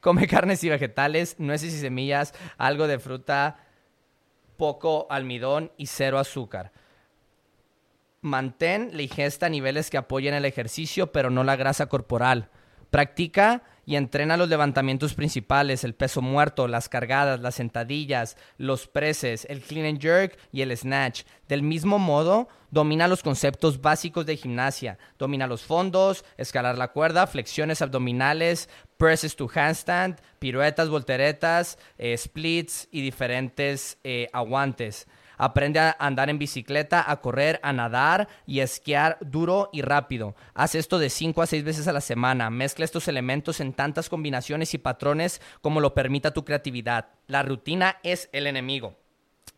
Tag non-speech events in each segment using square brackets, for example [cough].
Come [laughs] carnes y vegetales, nueces y semillas, algo de fruta, poco almidón y cero azúcar. Mantén la ingesta a niveles que apoyen el ejercicio, pero no la grasa corporal. Practica y entrena los levantamientos principales, el peso muerto, las cargadas, las sentadillas, los preses, el clean and jerk y el snatch. Del mismo modo, domina los conceptos básicos de gimnasia. Domina los fondos, escalar la cuerda, flexiones abdominales, presses to handstand, piruetas, volteretas, eh, splits y diferentes eh, aguantes. Aprende a andar en bicicleta, a correr, a nadar y a esquiar duro y rápido. Haz esto de 5 a 6 veces a la semana. Mezcla estos elementos en tantas combinaciones y patrones como lo permita tu creatividad. La rutina es el enemigo.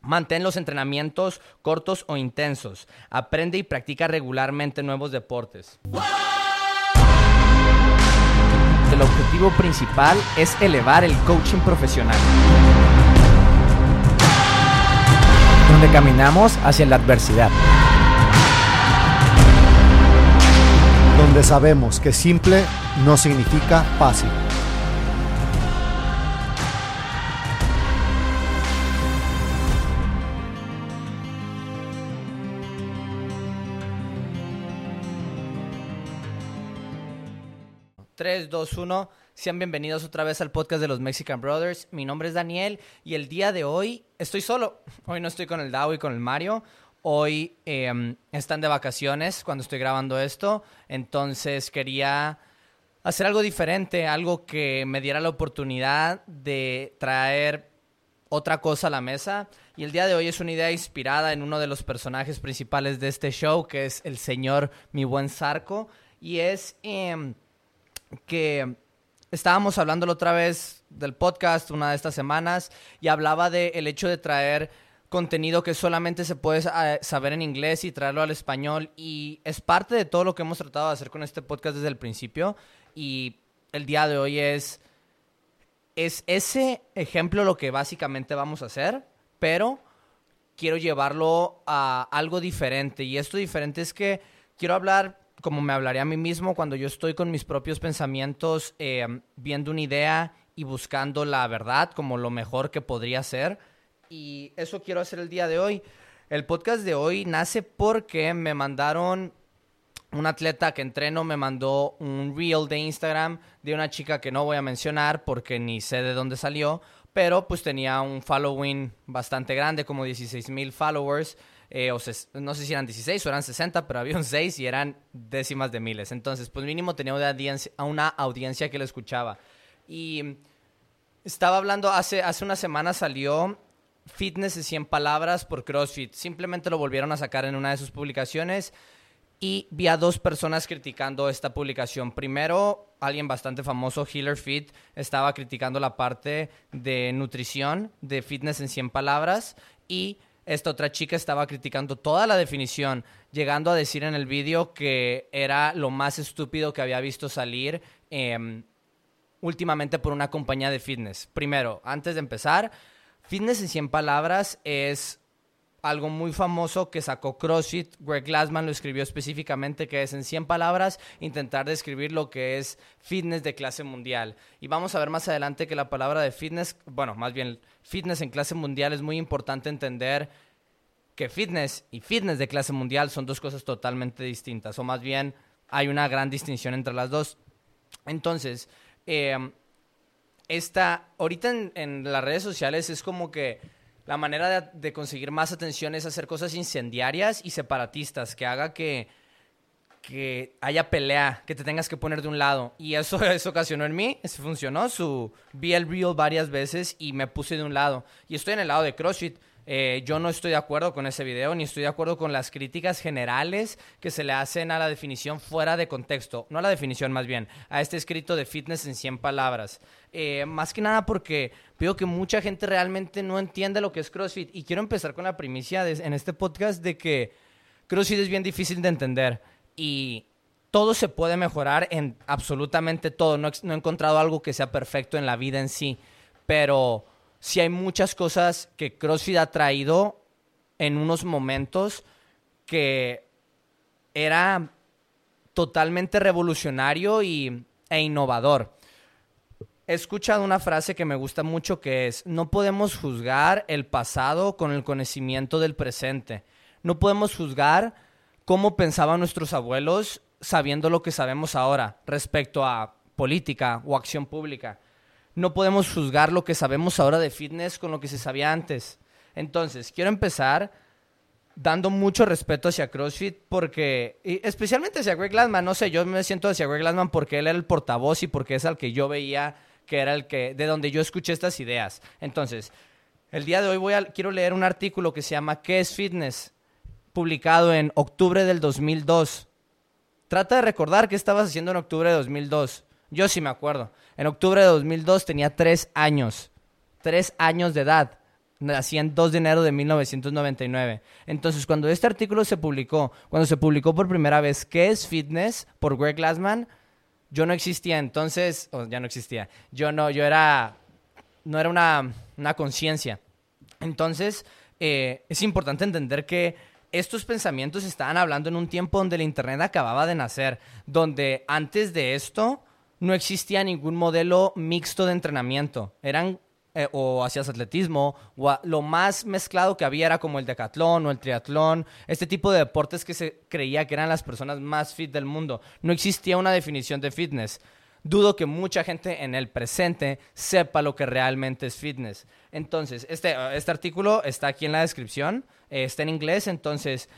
Mantén los entrenamientos cortos o intensos. Aprende y practica regularmente nuevos deportes. El objetivo principal es elevar el coaching profesional donde caminamos hacia la adversidad. Donde sabemos que simple no significa fácil. Tres, dos, uno. Sean bienvenidos otra vez al podcast de los Mexican Brothers. Mi nombre es Daniel y el día de hoy estoy solo. Hoy no estoy con el Dao y con el Mario. Hoy em, están de vacaciones cuando estoy grabando esto. Entonces quería hacer algo diferente, algo que me diera la oportunidad de traer otra cosa a la mesa. Y el día de hoy es una idea inspirada en uno de los personajes principales de este show, que es el señor Mi Buen Zarco. Y es em, que estábamos hablando la otra vez del podcast una de estas semanas y hablaba del hecho de traer contenido que solamente se puede eh, saber en inglés y traerlo al español y es parte de todo lo que hemos tratado de hacer con este podcast desde el principio y el día de hoy es es ese ejemplo lo que básicamente vamos a hacer, pero quiero llevarlo a algo diferente y esto diferente es que quiero hablar como me hablaría a mí mismo cuando yo estoy con mis propios pensamientos, eh, viendo una idea y buscando la verdad como lo mejor que podría ser. Y eso quiero hacer el día de hoy. El podcast de hoy nace porque me mandaron un atleta que entreno me mandó un reel de Instagram de una chica que no voy a mencionar porque ni sé de dónde salió, pero pues tenía un following bastante grande, como 16 mil followers. Eh, o no sé si eran 16 o eran 60, pero había un 6 y eran décimas de miles. Entonces, pues mínimo tenía una audiencia, una audiencia que lo escuchaba. Y estaba hablando, hace, hace una semana salió Fitness de 100 palabras por CrossFit. Simplemente lo volvieron a sacar en una de sus publicaciones y vi a dos personas criticando esta publicación. Primero, alguien bastante famoso, Healer Fit, estaba criticando la parte de nutrición de Fitness en 100 palabras y esta otra chica estaba criticando toda la definición, llegando a decir en el vídeo que era lo más estúpido que había visto salir em, últimamente por una compañía de fitness. Primero, antes de empezar, Fitness en 100 palabras es algo muy famoso que sacó CrossFit. Greg Glassman lo escribió específicamente, que es en 100 palabras intentar describir lo que es fitness de clase mundial. Y vamos a ver más adelante que la palabra de fitness, bueno, más bien fitness en clase mundial es muy importante entender que fitness y fitness de clase mundial son dos cosas totalmente distintas, o más bien hay una gran distinción entre las dos. Entonces, eh, esta, ahorita en las redes sociales es como que la manera de, conseguir más atención es hacer cosas incendiarias y separatistas, que haga que, que haya pelea, que te tengas que poner de un lado. Y eso, [laughs] eso ocasionó en mí, eso funcionó. Su, vi el reel varias veces y me puse de un lado. Y estoy en el lado de CrossFit. Eh, yo no estoy de acuerdo con ese video, ni estoy de acuerdo con las críticas generales que se le hacen a la definición fuera de contexto. No a la definición, más bien, a este escrito de fitness en 100 palabras. Eh, más que nada porque veo que mucha gente realmente no entiende lo que es CrossFit. Y quiero empezar con la primicia en este podcast de que CrossFit es bien difícil de entender. Y todo se puede mejorar en absolutamente todo. No, no he encontrado algo que sea perfecto en la vida en sí. Pero si hay muchas cosas que CrossFit ha traído en unos momentos que era totalmente revolucionario y, e innovador. he escuchado una frase que me gusta mucho que es, no podemos juzgar el pasado con el conocimiento del presente. No podemos juzgar cómo pensaban nuestros abuelos sabiendo lo que sabemos ahora respecto a política o acción pública. No podemos juzgar lo que sabemos ahora de fitness con lo que se sabía antes. Entonces, quiero empezar dando mucho respeto hacia CrossFit porque, especialmente hacia Greg Glassman, no sé, yo me siento hacia Greg Glassman porque él era el portavoz y porque es al que yo veía que era el que, de donde yo escuché estas ideas. Entonces, el día de hoy voy a, quiero leer un artículo que se llama ¿Qué es fitness? publicado en octubre del 2002. Trata de recordar qué estabas haciendo en octubre de 2002. Yo sí me acuerdo. En octubre de 2002 tenía tres años. Tres años de edad. Nací en 2 de enero de 1999. Entonces, cuando este artículo se publicó, cuando se publicó por primera vez, ¿qué es fitness? por Greg Glassman, yo no existía. Entonces, ya no existía. Yo no, yo era, no era una, una conciencia. Entonces, eh, es importante entender que estos pensamientos estaban hablando en un tiempo donde el Internet acababa de nacer, donde antes de esto no existía ningún modelo mixto de entrenamiento. Eran eh, o hacías atletismo, o lo más mezclado que había era como el decatlón o el triatlón, este tipo de deportes que se creía que eran las personas más fit del mundo. No existía una definición de fitness. Dudo que mucha gente en el presente sepa lo que realmente es fitness. Entonces, este, este artículo está aquí en la descripción, eh, está en inglés, entonces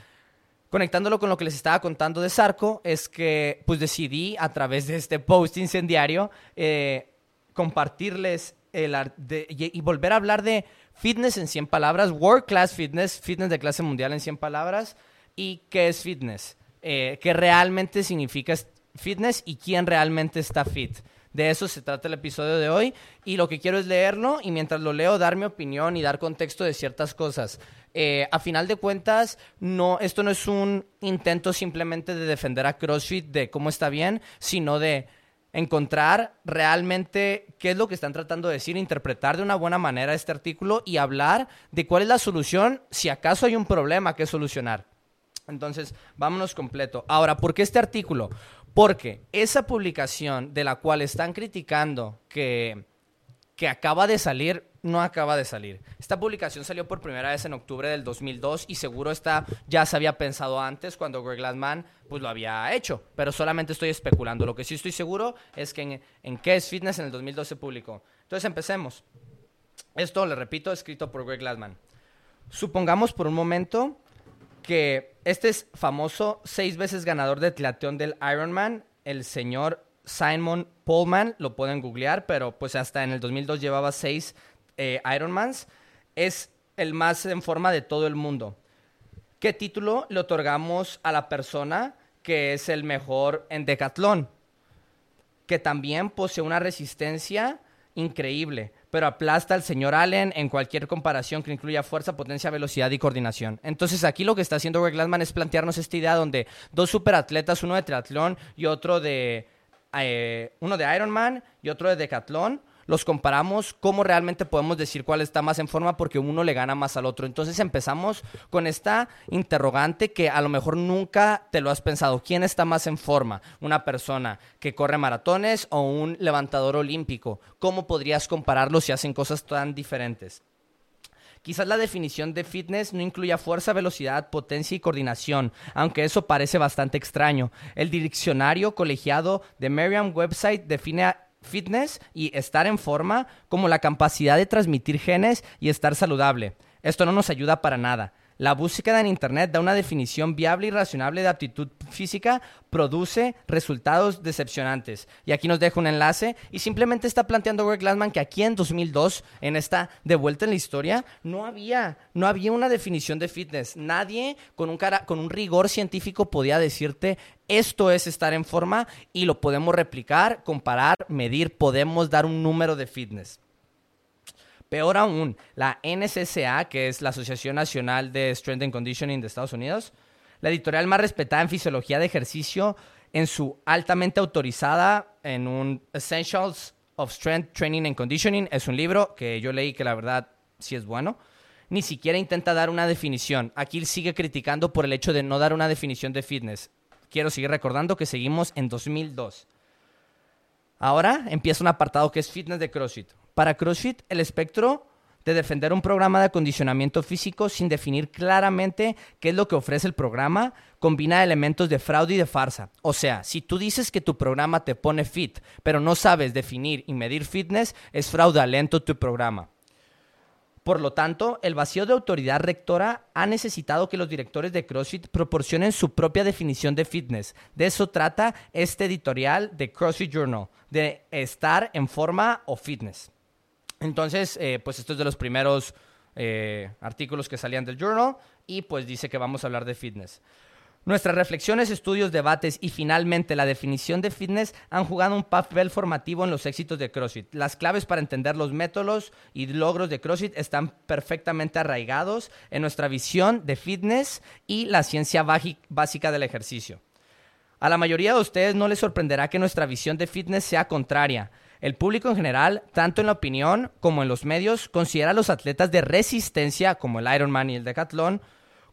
conectándolo con lo que les estaba contando de Sarco, es que pues decidí a través de este post incendiario eh, compartirles y, volver a hablar de fitness en 100 palabras, world class fitness, fitness de clase mundial en 100 palabras, y qué es fitness, eh, qué realmente significa fitness y quién realmente está fit. De eso se trata el episodio de hoy y lo que quiero es leerlo y mientras lo leo dar mi opinión y dar contexto de ciertas cosas. Eh, a final de cuentas, no, esto no es un intento simplemente de defender a CrossFit de cómo está bien, sino de encontrar realmente qué es lo que están tratando de decir, interpretar de una buena manera este artículo y hablar de cuál es la solución si acaso hay un problema que solucionar. Entonces, vámonos completo. Ahora, ¿por qué este artículo? Porque esa publicación de la cual están criticando que, que acaba de salir, no acaba de salir. Esta publicación salió por primera vez en octubre del 2002 y seguro esta ya se había pensado antes cuando Greg Glassman pues lo había hecho, pero solamente estoy especulando. Lo que sí estoy seguro es que en, en ¿Qué es Fitness? en el 2002 se publicó. Entonces empecemos. Esto, le repito, escrito por Greg Glassman. Supongamos por un momento que este es famoso seis veces ganador de triatlón del Ironman, el señor Simon Pullman, lo pueden googlear, pero pues hasta en el 2002 llevaba seis eh, Ironmans, es el más en forma de todo el mundo. ¿Qué título le otorgamos a la persona que es el mejor en decatlón? Que también posee una resistencia increíble, pero aplasta al señor Allen en cualquier comparación que incluya fuerza, potencia, velocidad y coordinación. Entonces aquí lo que está haciendo Greg Glassman es plantearnos esta idea donde dos superatletas, uno de triatlón y otro de, eh, uno de Ironman y otro de decatlón, los comparamos, cómo realmente podemos decir cuál está más en forma porque uno le gana más al otro. Entonces empezamos con esta interrogante que a lo mejor nunca te lo has pensado. ¿Quién está más en forma? ¿Una persona que corre maratones o un levantador olímpico? ¿Cómo podrías compararlos si hacen cosas tan diferentes? Quizás la definición de fitness no incluya fuerza, velocidad, potencia y coordinación, aunque eso parece bastante extraño. El diccionario colegiado de Merriam Website define fitness y estar en forma como la capacidad de transmitir genes y estar saludable. Esto no nos ayuda para nada. La búsqueda en Internet da una definición viable y razonable de aptitud física, produce resultados decepcionantes. Y aquí nos deja un enlace y simplemente está planteando Greg Glassman que aquí en 2002, en esta de vuelta en la historia, no había, no había una definición de fitness. Nadie con un, cara, con un rigor científico podía decirte esto es estar en forma y lo podemos replicar, comparar, medir, podemos dar un número de fitness. Peor aún, la NSCA, que es la Asociación Nacional de Strength and Conditioning de Estados Unidos, la editorial más respetada en fisiología de ejercicio, en su altamente autorizada, en un Essentials of Strength Training and Conditioning, es un libro que yo leí que la verdad sí es bueno. Ni siquiera intenta dar una definición. Aquí sigue criticando por el hecho de no dar una definición de fitness. Quiero seguir recordando que seguimos en 2002. Ahora empieza un apartado que es fitness de CrossFit. Para CrossFit, el espectro de defender un programa de acondicionamiento físico sin definir claramente qué es lo que ofrece el programa, combina elementos de fraude y de farsa. O sea, si tú dices que tu programa te pone fit, pero no sabes definir y medir fitness, es fraudulento tu programa. Por lo tanto, el vacío de autoridad rectora ha necesitado que los directores de CrossFit proporcionen su propia definición de fitness. De eso trata este editorial de CrossFit Journal, de estar en forma o fitness. Entonces, eh, pues esto es de los primeros eh, artículos que salían del journal y pues dice que vamos a hablar de fitness. Nuestras reflexiones, estudios, debates y finalmente la definición de fitness han jugado un papel formativo en los éxitos de CrossFit. Las claves para entender los métodos y logros de CrossFit están perfectamente arraigados en nuestra visión de fitness y la ciencia básica del ejercicio. A la mayoría de ustedes no les sorprenderá que nuestra visión de fitness sea contraria. El público en general, tanto en la opinión como en los medios, considera a los atletas de resistencia, como el Ironman y el Decathlon,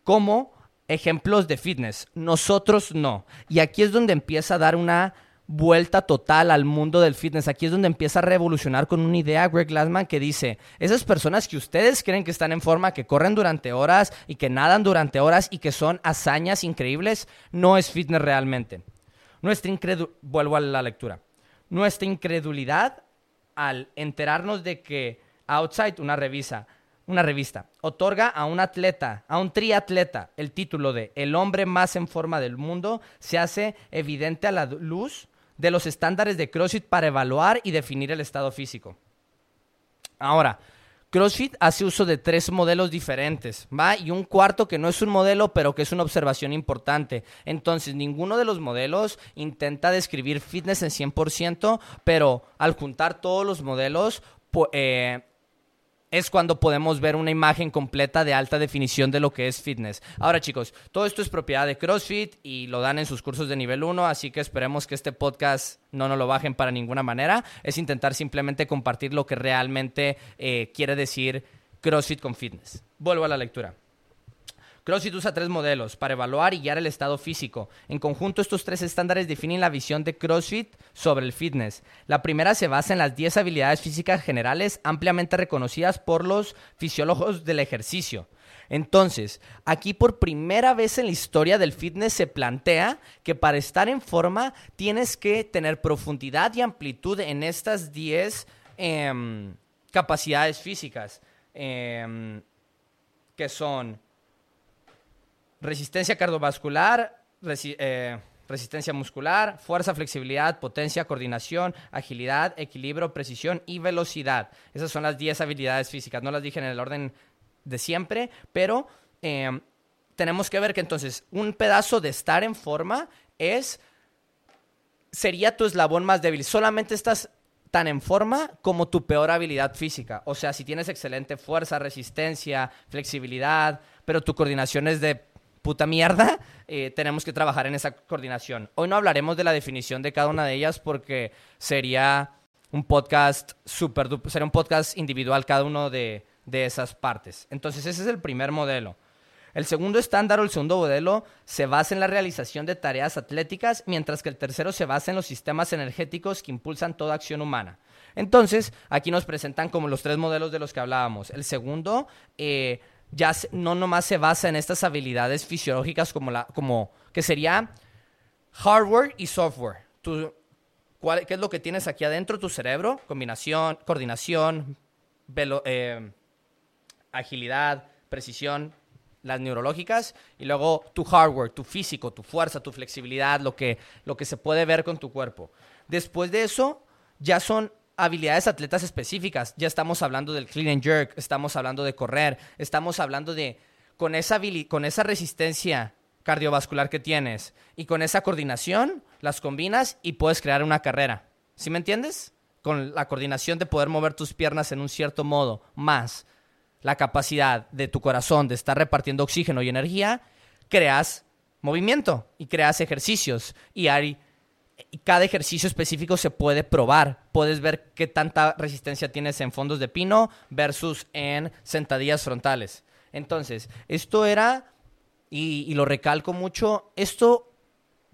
como ejemplos de fitness. Nosotros no. Y aquí es donde empieza a dar una vuelta total al mundo del fitness. Aquí es donde empieza a revolucionar con una idea Greg Glassman que dice, esas personas que ustedes creen que están en forma, que corren durante horas y que nadan durante horas y que son hazañas increíbles, no es fitness realmente. Nuestra incredulidad, vuelvo a la lectura nuestra incredulidad al enterarnos de que Outside, una revista, una revista, otorga a un atleta, a un triatleta, el título de el hombre más en forma del mundo, se hace evidente a la luz de los estándares de CrossFit para evaluar y definir el estado físico. Ahora, CrossFit hace uso de tres modelos diferentes, ¿va? Y un cuarto que no es un modelo, pero que es una observación importante. Entonces, ninguno de los modelos intenta describir fitness en 100%, pero al juntar todos los modelos, eh, es cuando podemos ver una imagen completa de alta definición de lo que es fitness. Ahora chicos, todo esto es propiedad de CrossFit y lo dan en sus cursos de nivel 1, así que esperemos que este podcast no nos lo bajen para ninguna manera. Es intentar simplemente compartir lo que realmente eh, quiere decir CrossFit con fitness. Vuelvo a la lectura. CrossFit usa tres modelos para evaluar y guiar el estado físico. En conjunto, estos tres estándares definen la visión de CrossFit sobre el fitness. La primera se basa en las 10 habilidades físicas generales ampliamente reconocidas por los fisiólogos del ejercicio. Entonces, aquí por primera vez en la historia del fitness se plantea que para estar en forma tienes que tener profundidad y amplitud en estas 10 em, capacidades físicas, em, que son resistencia cardiovascular, eh, resistencia muscular, fuerza, flexibilidad, potencia, coordinación, agilidad, equilibrio, precisión y velocidad. Esas son las 10 habilidades físicas. No las dije en el orden de siempre, pero em, tenemos que ver que entonces un pedazo de estar en forma es sería tu eslabón más débil. Solamente estás tan en forma como tu peor habilidad física. O sea, si tienes excelente fuerza, resistencia, flexibilidad, pero tu coordinación es de puta mierda, eh, tenemos que trabajar en esa coordinación. Hoy no hablaremos de la definición de cada una de ellas porque sería un podcast super, sería un podcast individual cada uno de, de esas partes. Entonces ese es el primer modelo. El segundo estándar o el segundo modelo se basa en la realización de tareas atléticas, mientras que el tercero se basa en los sistemas energéticos que impulsan toda acción humana. Entonces, aquí nos presentan como los tres modelos de los que hablábamos. El segundo eh, ya no nomás se basa en estas habilidades fisiológicas como, la, como que sería hardware y software. ¿Qué es lo que tienes aquí adentro? Tu cerebro, combinación, coordinación, eh, agilidad, precisión, las neurológicas, y luego tu hardware, tu físico, tu fuerza, tu flexibilidad, lo que, lo que se puede ver con tu cuerpo. Después de eso, ya son habilidades atletas específicas. Ya estamos hablando del clean and jerk, estamos hablando de correr, estamos hablando de con esa, con esa resistencia cardiovascular que tienes y con esa coordinación, las combinas y puedes crear una carrera. ¿Sí me entiendes? Con la coordinación de poder mover tus piernas en un cierto modo, más la capacidad de tu corazón de estar repartiendo oxígeno y energía, creas movimiento y creas ejercicios y hay cada ejercicio específico se puede probar. Puedes ver qué tanta resistencia tienes en fondos de pino versus en sentadillas frontales. Entonces, esto era, y, lo recalco mucho, esto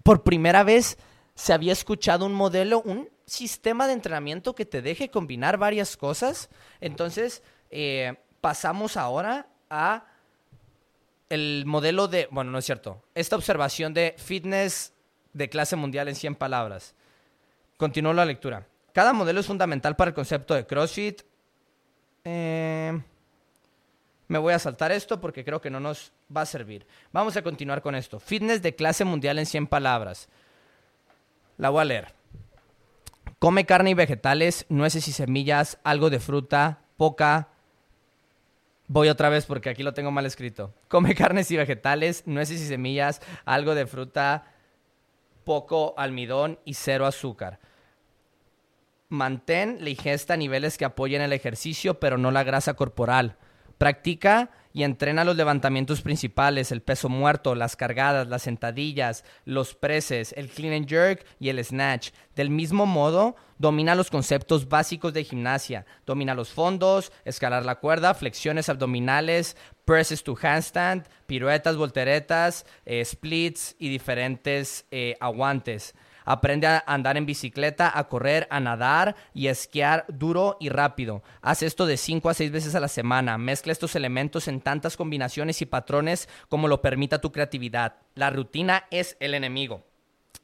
por primera vez se había escuchado un modelo, un sistema de entrenamiento que te deje combinar varias cosas. Entonces, eh, pasamos ahora a el modelo de, bueno, no es cierto, esta observación de fitness de clase mundial en 100 palabras. Continúo la lectura. Cada modelo es fundamental para el concepto de CrossFit. Eh, me voy a saltar esto porque creo que no nos va a servir. Vamos a continuar con esto. Fitness de clase mundial en 100 palabras. La voy a leer. Come carne y vegetales, nueces y semillas, algo de fruta, poca. Voy otra vez porque aquí lo tengo mal escrito. Come [laughs] carnes y vegetales, nueces y semillas, algo de fruta, poco almidón y cero azúcar. Mantén la ingesta a niveles que apoyen el ejercicio, pero no la grasa corporal. Practica y entrena los levantamientos principales, el peso muerto, las cargadas, las sentadillas, los preses, el clean and jerk y el snatch. Del mismo modo, domina los conceptos básicos de gimnasia. Domina los fondos, escalar la cuerda, flexiones abdominales, presses to handstand, piruetas, volteretas, eh, splits y diferentes eh, aguantes. Aprende a andar en bicicleta, a correr, a nadar y a esquiar duro y rápido. Haz esto de 5 a 6 veces a la semana. Mezcla estos elementos en tantas combinaciones y patrones como lo permita tu creatividad. La rutina es el enemigo.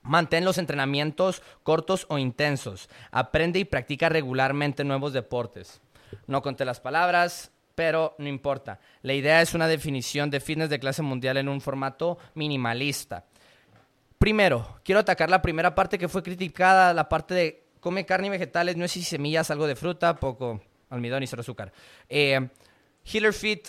Mantén los entrenamientos cortos o intensos. Aprende y practica regularmente nuevos deportes. No conté las palabras, pero no importa. La idea es una definición de fitness de clase mundial en un formato minimalista. Primero, quiero atacar la primera parte que fue criticada, la parte de come carne y vegetales, no es si semillas, algo de fruta, poco almidón y cero azúcar. Eh, Healer Fit,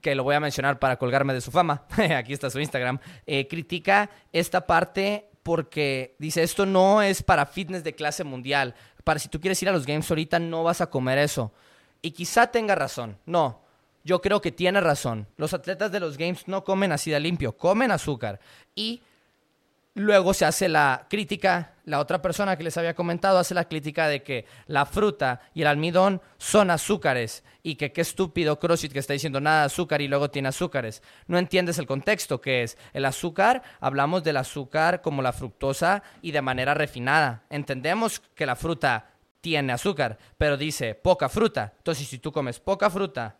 que lo voy a mencionar para colgarme de su fama, [laughs] aquí está su Instagram, eh, critica esta parte porque dice, esto no es para fitness de clase mundial. Para si tú quieres ir a los games ahorita, no vas a comer eso. Y quizá tenga razón. No, yo creo que tiene razón. Los atletas de los games no comen así de limpio, comen azúcar. Y Luego se hace la crítica, la otra persona que les había comentado hace la crítica de que la fruta y el almidón son azúcares y que qué estúpido CrossFit que está diciendo nada azúcar y luego tiene azúcares. No entiendes el contexto que es. El azúcar, hablamos del azúcar como la fructosa y de manera refinada. Entendemos que la fruta tiene azúcar, pero dice poca fruta. Entonces, si tú comes poca fruta,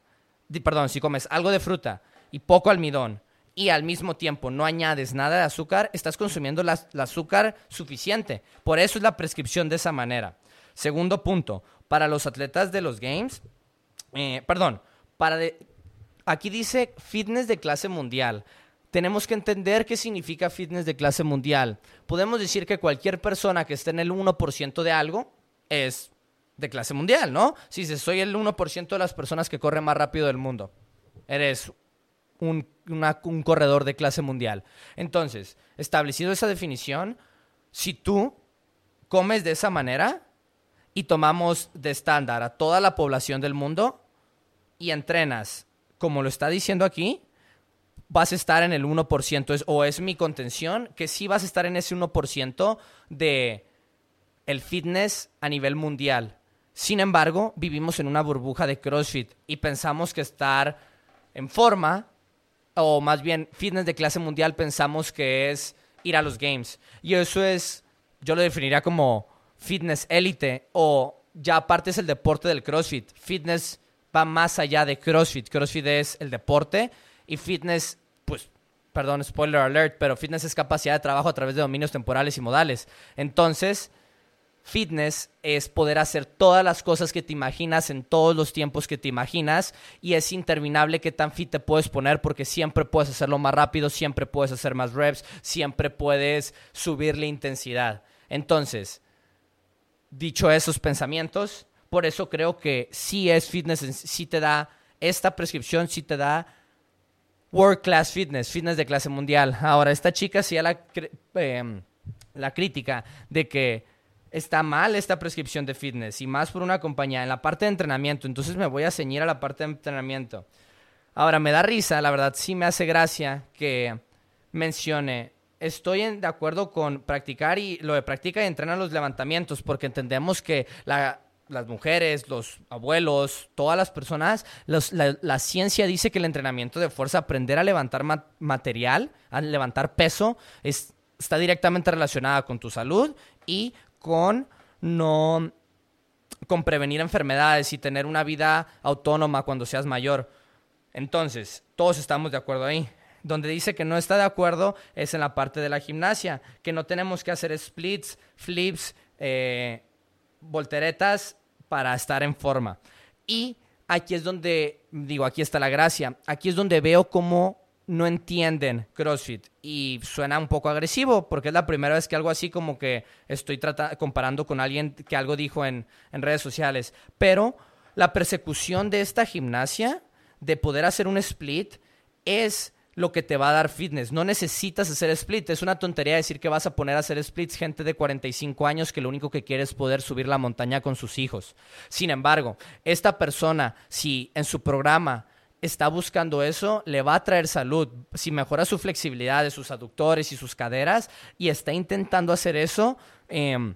perdón, si comes algo de fruta y poco almidón y al mismo tiempo no añades nada de azúcar, estás consumiendo el azúcar suficiente. Por eso es la prescripción de esa manera. Segundo punto, para los atletas de los Games, eh, perdón, para aquí dice fitness de clase mundial. Tenemos que entender qué significa fitness de clase mundial. Podemos decir que cualquier persona que esté en el 1% de algo es de clase mundial, ¿no? Si soy el 1% de las personas que corren más rápido del mundo, eres un, corredor de clase mundial. Entonces, establecido esa definición, si tú comes de esa manera y tomamos de estándar a toda la población del mundo y entrenas como lo está diciendo aquí, vas a estar en el 1%, o es mi contención, que sí vas a estar en ese 1% de el fitness a nivel mundial. Sin embargo, vivimos en una burbuja de CrossFit y pensamos que estar en forma o más bien fitness de clase mundial pensamos que es ir a los games. Y eso es, yo lo definiría como fitness élite o ya aparte es el deporte del CrossFit. Fitness va más allá de CrossFit. CrossFit es el deporte y fitness, pues, perdón, spoiler alert, pero fitness es capacidad de trabajo a través de dominios temporales y modales. Entonces, Fitness es poder hacer todas las cosas que te imaginas en todos los tiempos que te imaginas y es interminable qué tan fit te puedes poner porque siempre puedes hacerlo más rápido, siempre puedes hacer más reps, siempre puedes subir la intensidad. Entonces, dicho esos pensamientos, por eso creo que sí es fitness, sí te da esta prescripción, sí te da World Class Fitness, fitness de clase mundial. Ahora, esta chica sí la, eh, la crítica de que está mal esta prescripción de fitness y más por una compañía en la parte de entrenamiento. Entonces me voy a ceñir a la parte de entrenamiento. Ahora, me da risa, la verdad sí me hace gracia que mencione, estoy de acuerdo con practicar y lo de practica y entrena los levantamientos, porque entendemos que las mujeres, los abuelos, todas las personas, la, ciencia dice que el entrenamiento de fuerza, aprender a levantar material, a levantar peso, está directamente relacionada con tu salud y con no con prevenir enfermedades y tener una vida autónoma cuando seas mayor. Entonces, todos estamos de acuerdo ahí. Donde dice que no está de acuerdo es en la parte de la gimnasia, que no tenemos que hacer splits, flips, eh, volteretas para estar en forma. Y aquí es donde, digo, aquí está la gracia, aquí es donde veo cómo no entienden CrossFit y suena un poco agresivo porque es la primera vez que algo así como que estoy comparando con alguien que algo dijo en, en redes sociales. Pero la persecución de esta gimnasia, de poder hacer un split, es lo que te va a dar fitness. No necesitas hacer split. Es una tontería decir que vas a poner a hacer splits gente de 45 años que lo único que quiere es poder subir la montaña con sus hijos. Sin embargo, esta persona, si en su programa está buscando eso, le va a traer salud. Si mejora su flexibilidad de sus aductores y sus caderas y está intentando hacer eso, em,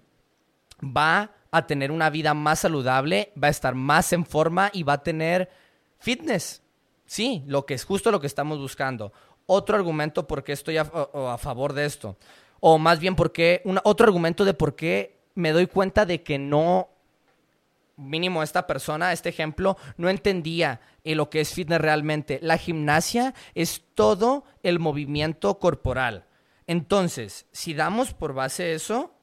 va a tener una vida más saludable, va a estar más en forma y va a tener fitness. Sí, lo que es justo lo que estamos buscando. Otro argumento por qué estoy a, favor de esto. O más bien, porque otro argumento de por qué me doy cuenta de que no, mínimo esta persona, este ejemplo, no entendía lo que es fitness realmente. La gimnasia es todo el movimiento corporal. Entonces, si damos por base eso,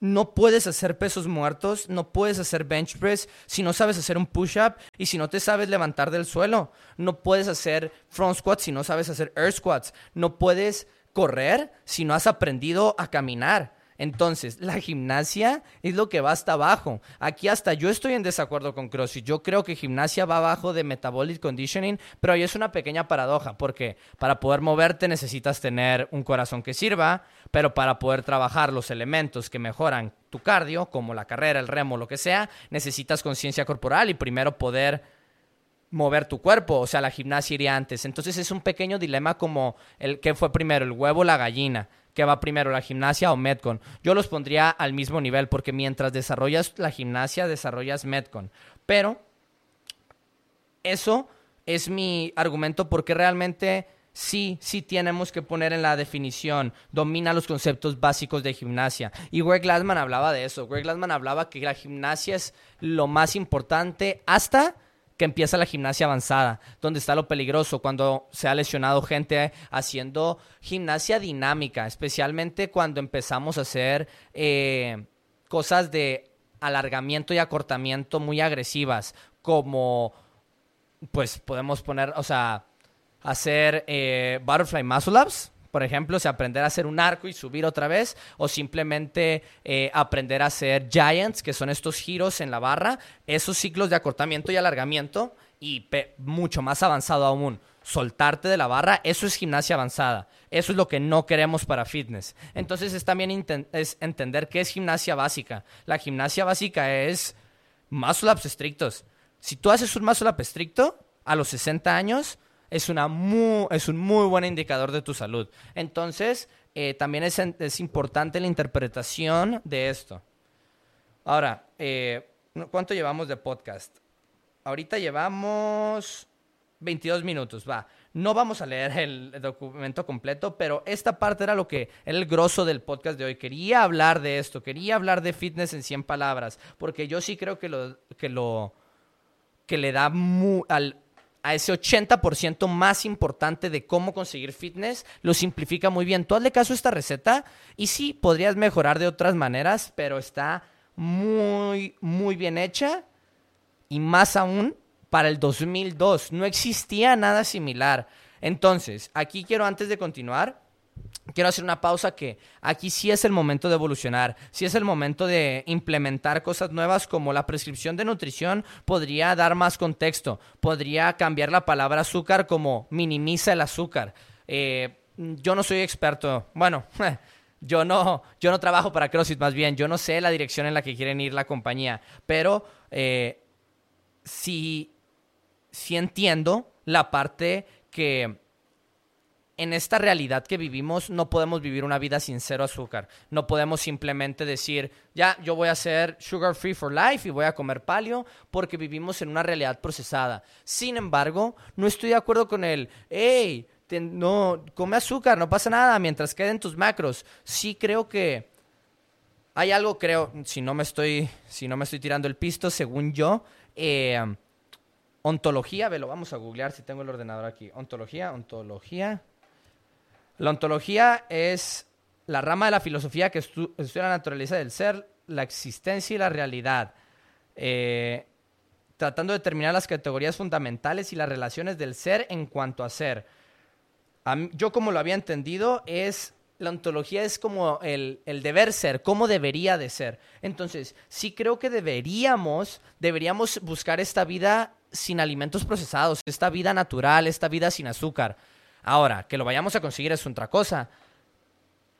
no puedes hacer pesos muertos, no puedes hacer bench press si no sabes hacer un push-up y si no te sabes levantar del suelo. No puedes hacer front squats si no sabes hacer air squats. No puedes correr si no has aprendido a caminar. Entonces, la gimnasia es lo que va hasta abajo. Aquí hasta yo estoy en desacuerdo con CrossFit. Yo creo que gimnasia va abajo de metabolic conditioning, pero ahí es una pequeña paradoja, porque para poder moverte necesitas tener un corazón que sirva, pero para poder trabajar los elementos que mejoran tu cardio, como la carrera, el remo, lo que sea, necesitas conciencia corporal y primero poder mover tu cuerpo, o sea, la gimnasia iría antes. Entonces es un pequeño dilema como el que fue primero, el huevo o la gallina que va primero, la gimnasia o Metcon. Yo los pondría al mismo nivel porque mientras desarrollas la gimnasia, desarrollas Metcon. Pero eso es mi argumento porque realmente sí, sí tenemos que poner en la definición, domina los conceptos básicos de gimnasia. Y Greg Glassman hablaba de eso. Greg Glassman hablaba que la gimnasia es lo más importante hasta que empieza la gimnasia avanzada, donde está lo peligroso, cuando se ha lesionado gente haciendo gimnasia dinámica, especialmente cuando empezamos a hacer eh, cosas de alargamiento y acortamiento muy agresivas, como pues podemos poner, o sea, hacer eh, butterfly muscle ups, por ejemplo, o aprender a hacer un arco y subir otra vez, o simplemente eh, aprender a hacer giants, que son estos giros en la barra, esos ciclos de acortamiento y alargamiento, y mucho más avanzado aún, soltarte de la barra, eso es gimnasia avanzada. Eso es lo que no queremos para fitness. Entonces es también es entender qué es gimnasia básica. La gimnasia básica es muscle ups estrictos. Si tú haces un muscle up estricto a los 60 años, es, una es un muy buen indicador de tu salud. Entonces, eh, también es, es, importante la interpretación de esto. Ahora, eh, ¿cuánto llevamos de podcast? Ahorita llevamos 22 minutos, va. No vamos a leer el documento completo, pero esta parte era lo que era el grosso del podcast de hoy. Quería hablar de esto, quería hablar de fitness en 100 palabras, porque yo sí creo que lo que lo que le da al, a ese 80% más importante de cómo conseguir fitness, lo simplifica muy bien. Tú hazle caso a esta receta y sí, podrías mejorar de otras maneras, pero está muy, muy bien hecha y más aún para el 2002. No existía nada similar. Entonces, aquí quiero antes de continuar quiero hacer una pausa que aquí sí es el momento de evolucionar, sí es el momento de implementar cosas nuevas como la prescripción de nutrición podría dar más contexto, podría cambiar la palabra azúcar como minimiza el azúcar. Eh, yo no soy experto, bueno, [laughs] yo no, yo no trabajo para CrossFit más bien, yo no sé la dirección en la que quieren ir la compañía, pero eh, sí, sí entiendo la parte que en esta realidad que vivimos no podemos vivir una vida sin cero azúcar. No podemos simplemente decir, ya, yo voy a ser sugar free for life y voy a comer palio porque vivimos en una realidad procesada. Sin embargo, no estoy de acuerdo con el, hey, no, come azúcar, no pasa nada mientras queden tus macros. Sí creo que Hay algo, creo, si no me estoy, si no me estoy tirando el pisto, según yo, eh, ontología, ve, lo vamos a googlear si tengo el ordenador aquí. Ontología, ontología. La ontología es la rama de la filosofía que estudia la naturaleza del ser, la existencia y la realidad. Eh, tratando de determinar las categorías fundamentales y las relaciones del ser en cuanto a ser. yo como lo había entendido es la ontología es como el, el, deber ser, cómo debería de ser. Entonces, sí creo que deberíamos, deberíamos buscar esta vida sin alimentos procesados, esta vida natural, esta vida sin azúcar. Ahora, que lo vayamos a conseguir es otra cosa.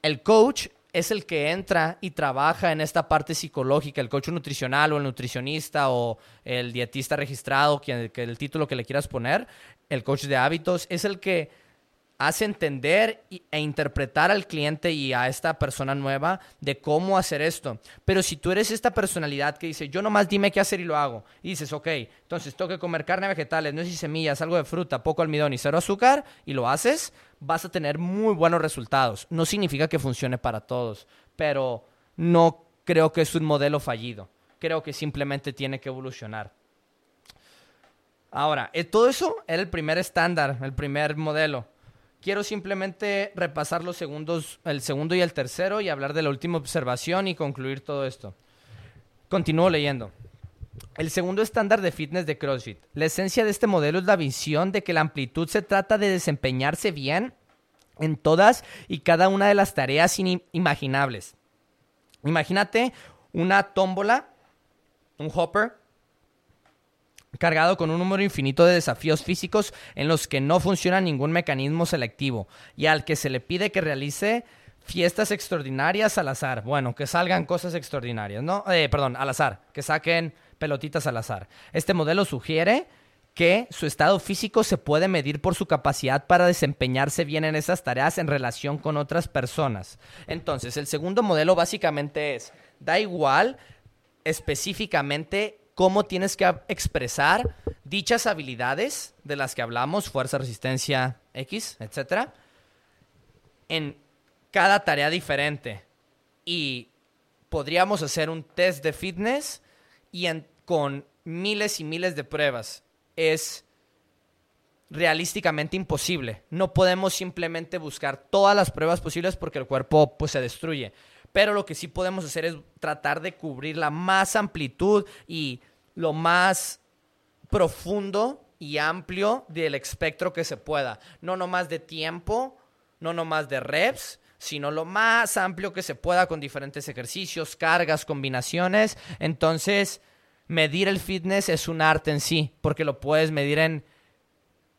El coach es el que entra y trabaja en esta parte psicológica, el coach nutricional o el nutricionista o el dietista registrado, que el título que le quieras poner, el coach de hábitos, es el que hace entender e interpretar al cliente y a esta persona nueva de cómo hacer esto. Pero si tú eres esta personalidad que dice, yo nomás dime qué hacer y lo hago, y dices, ok, entonces tengo que comer carne vegetales, no sé si semillas, algo de fruta, poco almidón y cero azúcar, y lo haces, vas a tener muy buenos resultados. No significa que funcione para todos, pero no creo que es un modelo fallido. Creo que simplemente tiene que evolucionar. Ahora, eh, todo eso era el primer estándar, el primer modelo. Quiero simplemente repasar los segundos, el segundo y el tercero y hablar de la última observación y concluir todo esto. Continúo leyendo. El segundo estándar de fitness de CrossFit. La esencia de este modelo es la visión de que la amplitud se trata de desempeñarse bien en todas y cada una de las tareas inimaginables. Imagínate una tómbola, un hopper, cargado con un número infinito de desafíos físicos en los que no funciona ningún mecanismo selectivo y al que se le pide que realice fiestas extraordinarias al azar. Bueno, que salgan cosas extraordinarias, ¿no? Eh, perdón, al azar, que saquen pelotitas al azar. Este modelo sugiere que su estado físico se puede medir por su capacidad para desempeñarse bien en esas tareas en relación con otras personas. Entonces, el segundo modelo básicamente es, da igual específicamente cómo tienes que expresar dichas habilidades de las que hablamos, fuerza, resistencia, X, etcétera, en cada tarea diferente. Y podríamos hacer un test de fitness y con miles y miles de pruebas. Es realísticamente imposible. No podemos simplemente buscar todas las pruebas posibles porque el cuerpo pues, se destruye pero lo que sí podemos hacer es tratar de cubrir la más amplitud y lo más profundo y amplio del espectro que se pueda. No nomás de tiempo, no nomás de reps, sino lo más amplio que se pueda con diferentes ejercicios, cargas, combinaciones. Entonces, medir el fitness es un arte en sí, porque lo puedes medir en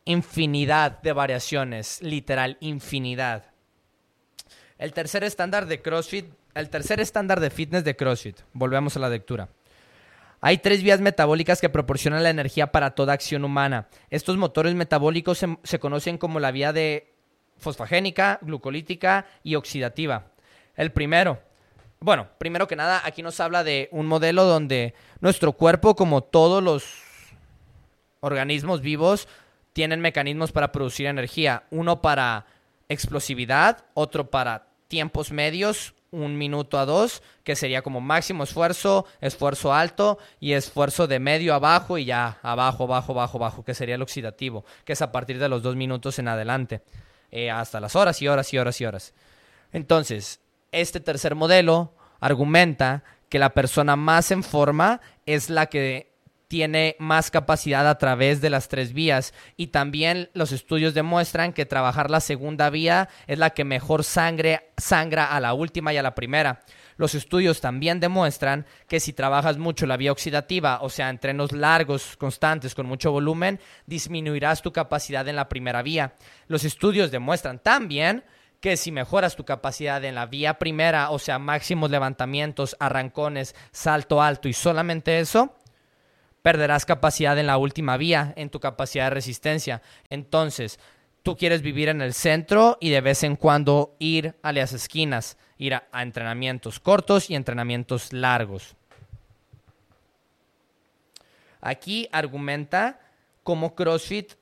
infinidad de variaciones, literal, infinidad. El tercer estándar de CrossFit el tercer estándar de fitness de CrossFit. Volvemos a la lectura. Hay tres vías metabólicas que proporcionan la energía para toda acción humana. Estos motores metabólicos se, conocen como la vía de fosfagénica, glucolítica y oxidativa. El primero, bueno, primero que nada, aquí nos habla de un modelo donde nuestro cuerpo, como todos los organismos vivos, tienen mecanismos para producir energía. Uno para explosividad, otro para tiempos medios, un minuto a dos, que sería como máximo esfuerzo, esfuerzo alto y esfuerzo de medio a bajo y ya abajo, bajo, bajo, bajo, que sería el oxidativo, que es a partir de los dos minutos en adelante, eh, hasta las horas y horas y horas y horas. Entonces, este tercer modelo argumenta que la persona más en forma es la que tiene más capacidad a través de las tres vías y también los estudios demuestran que trabajar la segunda vía es la que mejor sangre sangra a la última y a la primera. Los estudios también demuestran que si trabajas mucho la vía oxidativa, o sea, entrenos largos, constantes, con mucho volumen, disminuirás tu capacidad en la primera vía. Los estudios demuestran también que si mejoras tu capacidad en la vía primera, o sea, máximos levantamientos, arrancones, salto alto y solamente eso, perderás capacidad en la última vía, en tu capacidad de resistencia. Entonces, tú quieres vivir en el centro y de vez en cuando ir a las esquinas, ir a, entrenamientos cortos y entrenamientos largos. Aquí argumenta cómo CrossFit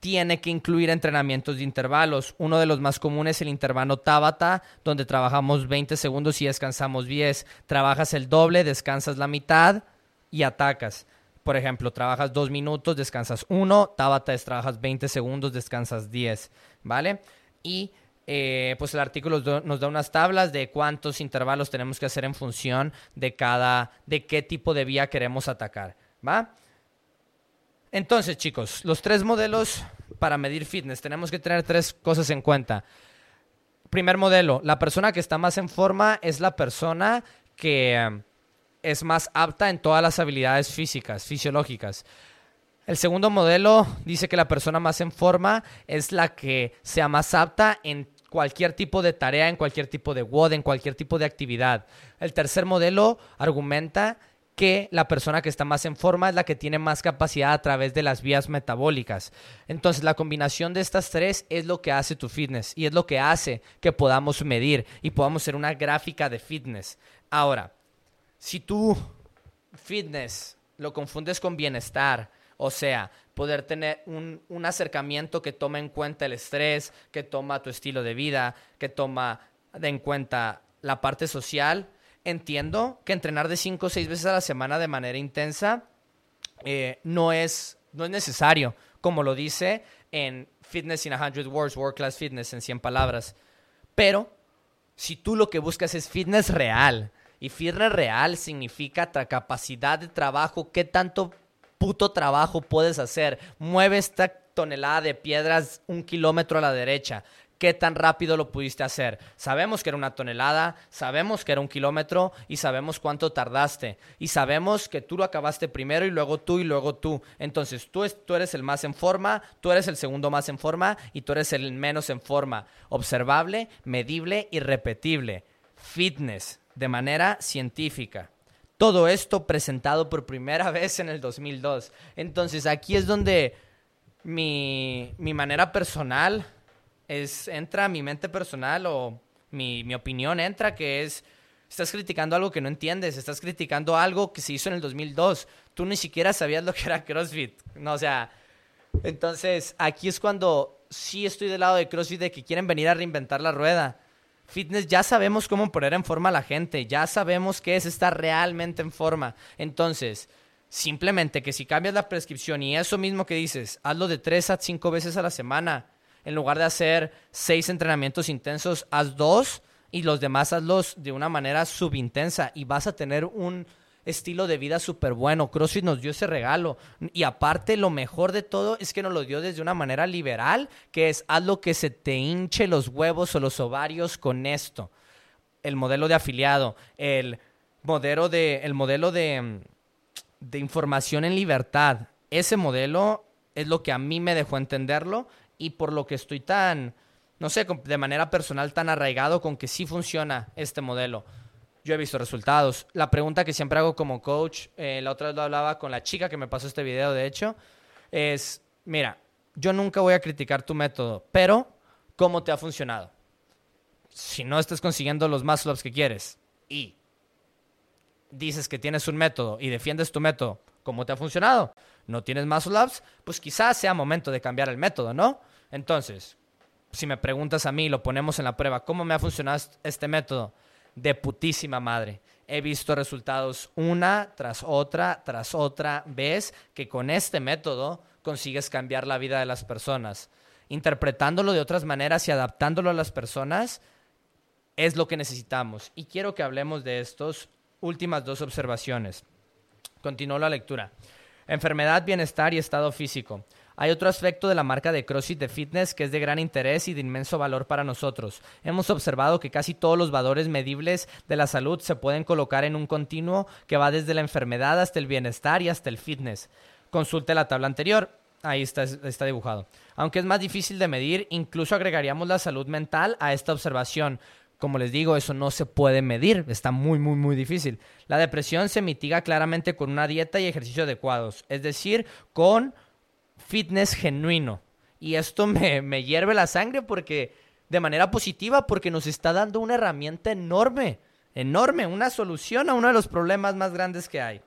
tiene que incluir entrenamientos de intervalos. Uno de los más comunes es el intervalo Tabata, donde trabajamos 20 segundos y descansamos 10. Trabajas el doble, descansas la mitad y atacas. Por ejemplo, trabajas 2 minutos, descansas 1. Tabata es trabajas 20 segundos, descansas 10. ¿Vale? Y eh, pues el artículo nos da unas tablas de cuántos intervalos tenemos que hacer en función de cada, de qué tipo de vía queremos atacar, ¿va? Entonces, chicos, los tres modelos para medir fitness, tenemos que tener tres cosas en cuenta. Primer modelo, la persona que está más en forma es la persona que es más apta en todas las habilidades físicas, fisiológicas. El segundo modelo dice que la persona más en forma es la que sea más apta en cualquier tipo de tarea, en cualquier tipo de WOD, en cualquier tipo de actividad. El tercer modelo argumenta que la persona que está más en forma es la que tiene más capacidad a través de las vías metabólicas. Entonces, la combinación de estas tres es lo que hace tu fitness y es lo que hace que podamos medir y podamos hacer una gráfica de fitness. Ahora, si tú fitness lo confundes con bienestar, o sea, poder tener un, acercamiento que toma en cuenta el estrés, que toma tu estilo de vida, que toma en cuenta la parte social. Entiendo que entrenar de 5 o 6 veces a la semana de manera intensa eh, no, es, no es necesario, como lo dice en Fitness in 100 Words, World Class Fitness en 100 palabras. Pero si tú lo que buscas es fitness real, y fitness real significa capacidad de trabajo, qué tanto puto trabajo puedes hacer. Mueve esta tonelada de piedras un kilómetro a la derecha. ¿Qué tan rápido lo pudiste hacer? Sabemos que era una tonelada, sabemos que era un kilómetro y sabemos cuánto tardaste. Y sabemos que tú lo acabaste primero y luego tú y luego tú. Entonces tú, tú eres el más en forma, tú eres el segundo más en forma y tú eres el menos en forma. Observable, medible y repetible. Fitness de manera científica. Todo esto presentado por primera [laughs] vez en el 2002. Entonces aquí es donde mi, manera personal es, entra, mi mente personal o mi, mi opinión entra, que es, estás criticando algo que no entiendes, estás criticando algo que se hizo en el 2002. Tú ni siquiera sabías lo que era CrossFit. No, o sea, entonces aquí es cuando sí estoy del lado de CrossFit de que quieren venir a reinventar la rueda fitness ya sabemos cómo poner en forma a la gente, ya sabemos qué es estar realmente en forma. Entonces, simplemente que si cambias la prescripción y eso mismo que dices, hazlo de tres a cinco veces a la semana, en lugar de hacer seis entrenamientos intensos, haz dos y los demás hazlos de una manera subintensa y vas a tener un estilo de vida súper bueno. CrossFit nos dio ese regalo. Y aparte, lo mejor de todo es que nos lo dio desde una manera liberal, que es haz lo que se te hinche los huevos o los ovarios con esto. El modelo de afiliado, el modelo de, el modelo de, de información en libertad. Ese modelo es lo que a mí me dejó entenderlo y por lo que estoy tan, no sé, de manera personal tan arraigado con que sí funciona este modelo yo he visto resultados. La pregunta que siempre hago como coach, eh, la otra vez lo hablaba con la chica que me pasó este video, de hecho, es, mira, yo nunca voy a criticar tu método, pero ¿cómo te ha funcionado? Si no estás consiguiendo los más ups que quieres y dices que tienes un método y defiendes tu método, ¿cómo te ha funcionado? ¿No tienes más ups? Pues quizás sea momento de cambiar el método, ¿no? Entonces, si me preguntas a mí, lo ponemos en la prueba, ¿cómo me ha funcionado este método? De putísima madre. He visto resultados una tras otra, tras otra vez, que con este método consigues cambiar la vida de las personas. Interpretándolo de otras maneras y adaptándolo a las personas es lo que necesitamos. Y quiero que hablemos de estas últimas dos observaciones. Continúo la lectura. Enfermedad, bienestar y estado físico. Hay otro aspecto de la marca de CrossFit de Fitness que es de gran interés y de inmenso valor para nosotros. Hemos observado que casi todos los valores medibles de la salud se pueden colocar en un continuo que va desde la enfermedad hasta el bienestar y hasta el fitness. Consulte la tabla anterior. Ahí está, está dibujado. Aunque es más difícil de medir, incluso agregaríamos la salud mental a esta observación. Como les digo, eso no se puede medir, está muy, muy, muy difícil. La depresión se mitiga claramente con una dieta y ejercicio adecuados, es decir, con fitness genuino. Y esto me, hierve la sangre porque, de manera positiva, porque nos está dando una herramienta enorme, enorme, una solución a uno de los problemas más grandes que hay.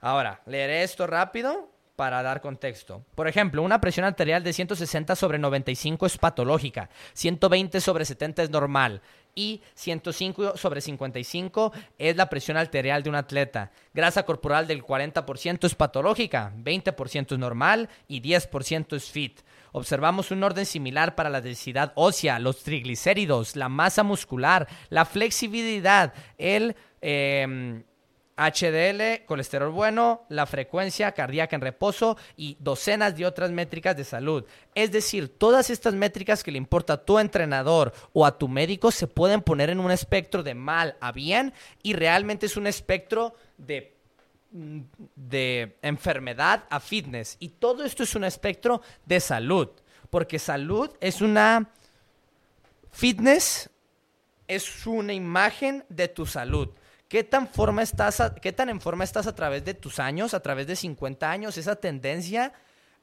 Ahora, leeré esto rápido para dar contexto. Por ejemplo, una presión arterial de 160 sobre 95 es patológica, 120 sobre 70 es normal y 105 sobre 55 es la presión arterial de un atleta. Grasa corporal del 40% es patológica, 20% es normal y 10% es fit. Observamos un orden similar para la densidad ósea, los triglicéridos, la masa muscular, la flexibilidad, el... Em, HDL, colesterol bueno, la frecuencia cardíaca en reposo y docenas de otras métricas de salud. Es decir, todas estas métricas que le importa a tu entrenador o a tu médico se pueden poner en un espectro de mal a bien y realmente es un espectro de de enfermedad a fitness. Y todo esto es un espectro de salud, porque salud es una... Fitness es una imagen de tu salud. ¿Qué tan, forma estás ¿Qué tan en forma estás a través de tus años, a través de 50 años? Esa tendencia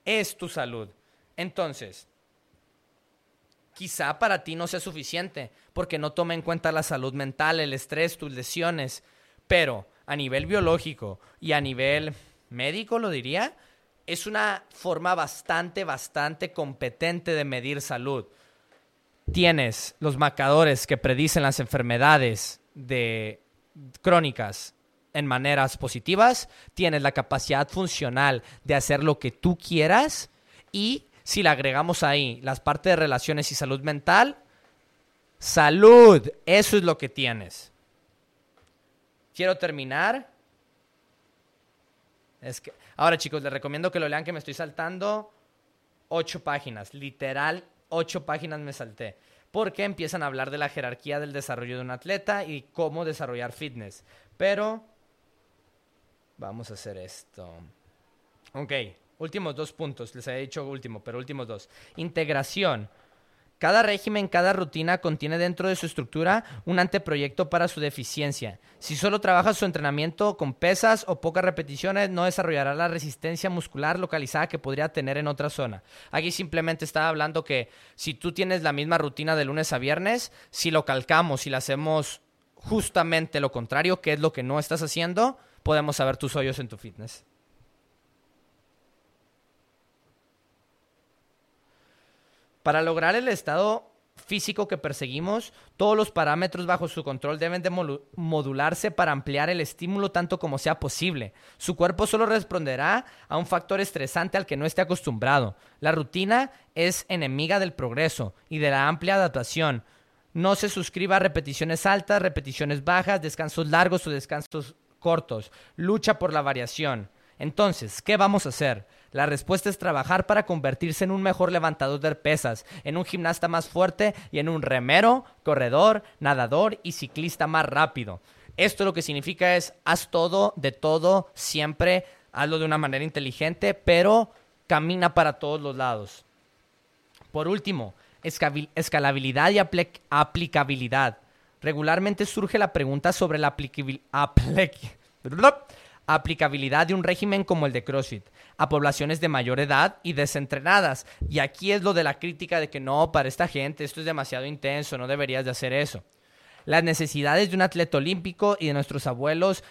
es tu salud. Entonces, quizá para ti no sea suficiente, porque no toma en cuenta la salud mental, el estrés, tus lesiones, pero a nivel biológico y a nivel médico, lo diría, es una forma bastante, bastante competente de medir salud. Tienes los marcadores que predicen las enfermedades de crónicas en maneras positivas, tienes la capacidad funcional de hacer lo que tú quieras y si le agregamos ahí las partes de relaciones y salud mental, salud, eso es lo que tienes. Quiero terminar. Es que, ahora chicos, les recomiendo que lo lean que me estoy saltando ocho páginas, literal ocho páginas me salté porque empiezan a hablar de la jerarquía del desarrollo de un atleta y cómo desarrollar fitness. Pero vamos a hacer esto. Ok, últimos dos puntos, les había dicho último, pero últimos dos. Integración. Cada régimen, cada rutina contiene dentro de su estructura un anteproyecto para su deficiencia. Si solo trabaja su entrenamiento con pesas o pocas repeticiones, no desarrollará la resistencia muscular localizada que podría tener en otra zona. Aquí simplemente estaba hablando que si tú tienes la misma rutina de lunes a viernes, si lo calcamos y lo hacemos justamente lo contrario, que es lo que no estás haciendo, podemos saber tus hoyos en tu fitness. Para lograr el estado físico que perseguimos, todos los parámetros bajo su control deben de modularse para ampliar el estímulo tanto como sea posible. Su cuerpo solo responderá a un factor estresante al que no esté acostumbrado. La rutina es enemiga del progreso y de la amplia adaptación. No se suscriba a repeticiones altas, repeticiones bajas, descansos largos o descansos cortos. Lucha por la variación. Entonces, ¿qué vamos a hacer? La respuesta es trabajar para convertirse en un mejor levantador de pesas, en un gimnasta más fuerte y en un remero, corredor, nadador y ciclista más rápido. Esto lo que significa es haz todo, de todo, siempre, hazlo de una manera inteligente, pero camina para todos los lados. Por último, escalabilidad y aplicabilidad. Regularmente surge la pregunta sobre la [laughs] aplicabilidad de un régimen como el de CrossFit a poblaciones de mayor edad y desentrenadas. Y aquí es lo de la crítica de que no, para esta gente esto es demasiado intenso, no deberías de hacer eso. Las necesidades de un atleta olímpico y de nuestros abuelos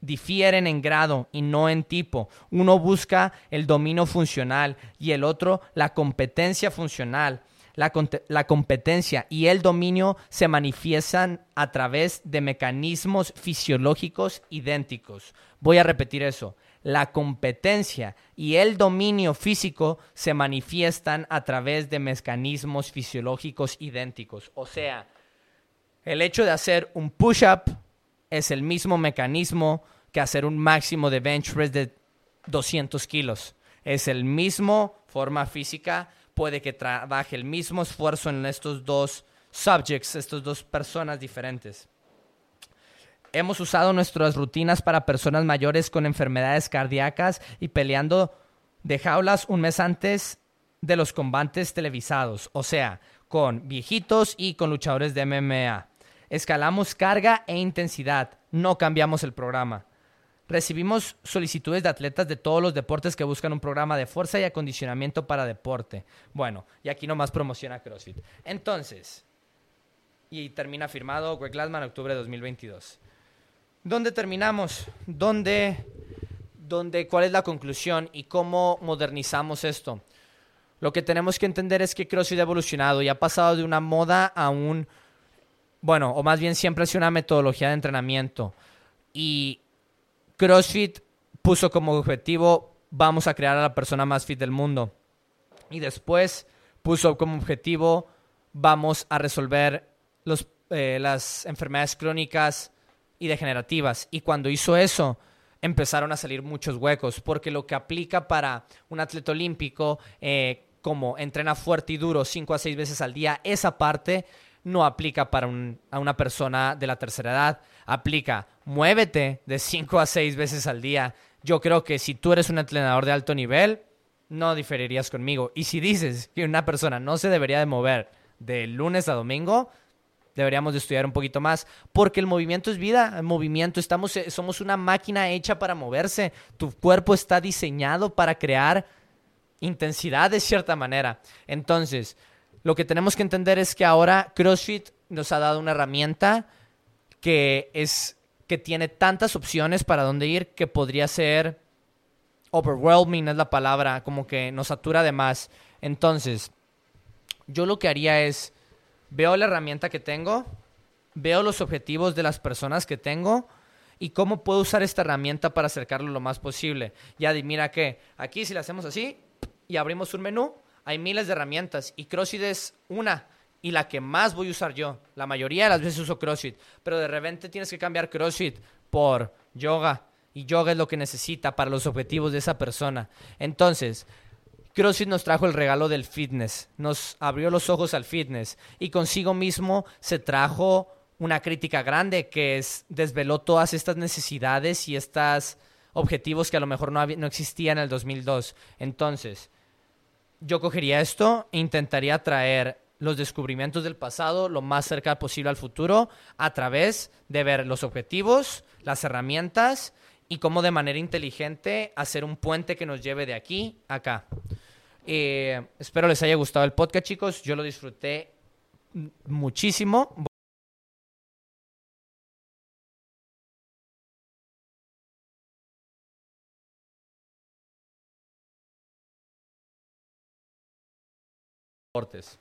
difieren en grado y no en tipo. Uno busca el dominio funcional y el otro la competencia funcional. La, la, competencia y el dominio se manifiestan a través de mecanismos fisiológicos idénticos. Voy a repetir eso la competencia y el dominio físico se manifiestan a través de mecanismos fisiológicos idénticos. O sea, el hecho de hacer un push-up es el mismo mecanismo que hacer un máximo de bench press de 200 kilos. Es el mismo forma física, puede que trabaje el mismo esfuerzo en estos dos subjects, estas dos personas diferentes. Hemos usado nuestras rutinas para personas mayores con enfermedades cardíacas y peleando de jaulas un mes antes de los combates televisados, o sea, con viejitos y con luchadores de MMA. Escalamos carga e intensidad, no cambiamos el programa. Recibimos solicitudes de atletas de todos los deportes que buscan un programa de fuerza y acondicionamiento para deporte. Bueno, y aquí nomás promociona CrossFit. Entonces, y termina firmado Greg Glassman, octubre de 2022. ¿Dónde terminamos? ¿Dónde, donde cuál es la conclusión y cómo modernizamos esto. Lo que tenemos que entender es que CrossFit ha evolucionado y ha pasado de una moda a un, bueno, o más bien siempre ha sido una metodología de entrenamiento. Y CrossFit puso como objetivo, vamos a crear a la persona más fit del mundo. Y después puso como objetivo, vamos a resolver los, eh, las enfermedades crónicas y degenerativas. Y cuando hizo eso, empezaron a salir muchos huecos, porque lo que aplica para un atleta olímpico, eh, como entrena fuerte y duro cinco a seis veces al día, esa parte no aplica para a una persona de la tercera edad. Aplica, muévete de cinco a seis veces al día. Yo creo que si tú eres un entrenador de alto nivel, no diferirías conmigo. Y si dices que una persona no se debería de mover de lunes a domingo, deberíamos de estudiar un poquito más, porque el movimiento es vida, el movimiento, estamos, eh, somos una máquina hecha para moverse, tu cuerpo está diseñado para crear intensidad de cierta manera. Entonces, lo que tenemos que entender es que ahora CrossFit nos ha dado una herramienta que es que tiene tantas opciones para dónde ir que podría ser overwhelming es la palabra, como que nos satura de más. Entonces, yo lo que haría es veo la herramienta que tengo, veo los objetivos de las personas que tengo y cómo puedo usar esta herramienta para acercarlo lo más posible. Ya mira que aquí si lo hacemos así y abrimos un menú, hay miles de herramientas y CrossFit es una y la que más voy a usar yo. La mayoría de las veces uso CrossFit, pero de repente tienes que cambiar CrossFit por yoga y yoga es lo que necesita para los objetivos de esa persona. Entonces, CrossFit nos trajo el regalo del fitness, nos abrió los ojos al fitness y consigo mismo se trajo una crítica grande que es desveló todas estas necesidades y estos objetivos que a lo mejor no, no existían en el 2002. Entonces, yo cogería esto e intentaría traer los descubrimientos del pasado lo más cerca posible al futuro a través de ver los objetivos, las herramientas y cómo de manera inteligente hacer un puente que nos lleve de aquí a acá. Eh, espero les haya gustado el podcast, chicos. Yo lo disfruté muchísimo. deportes.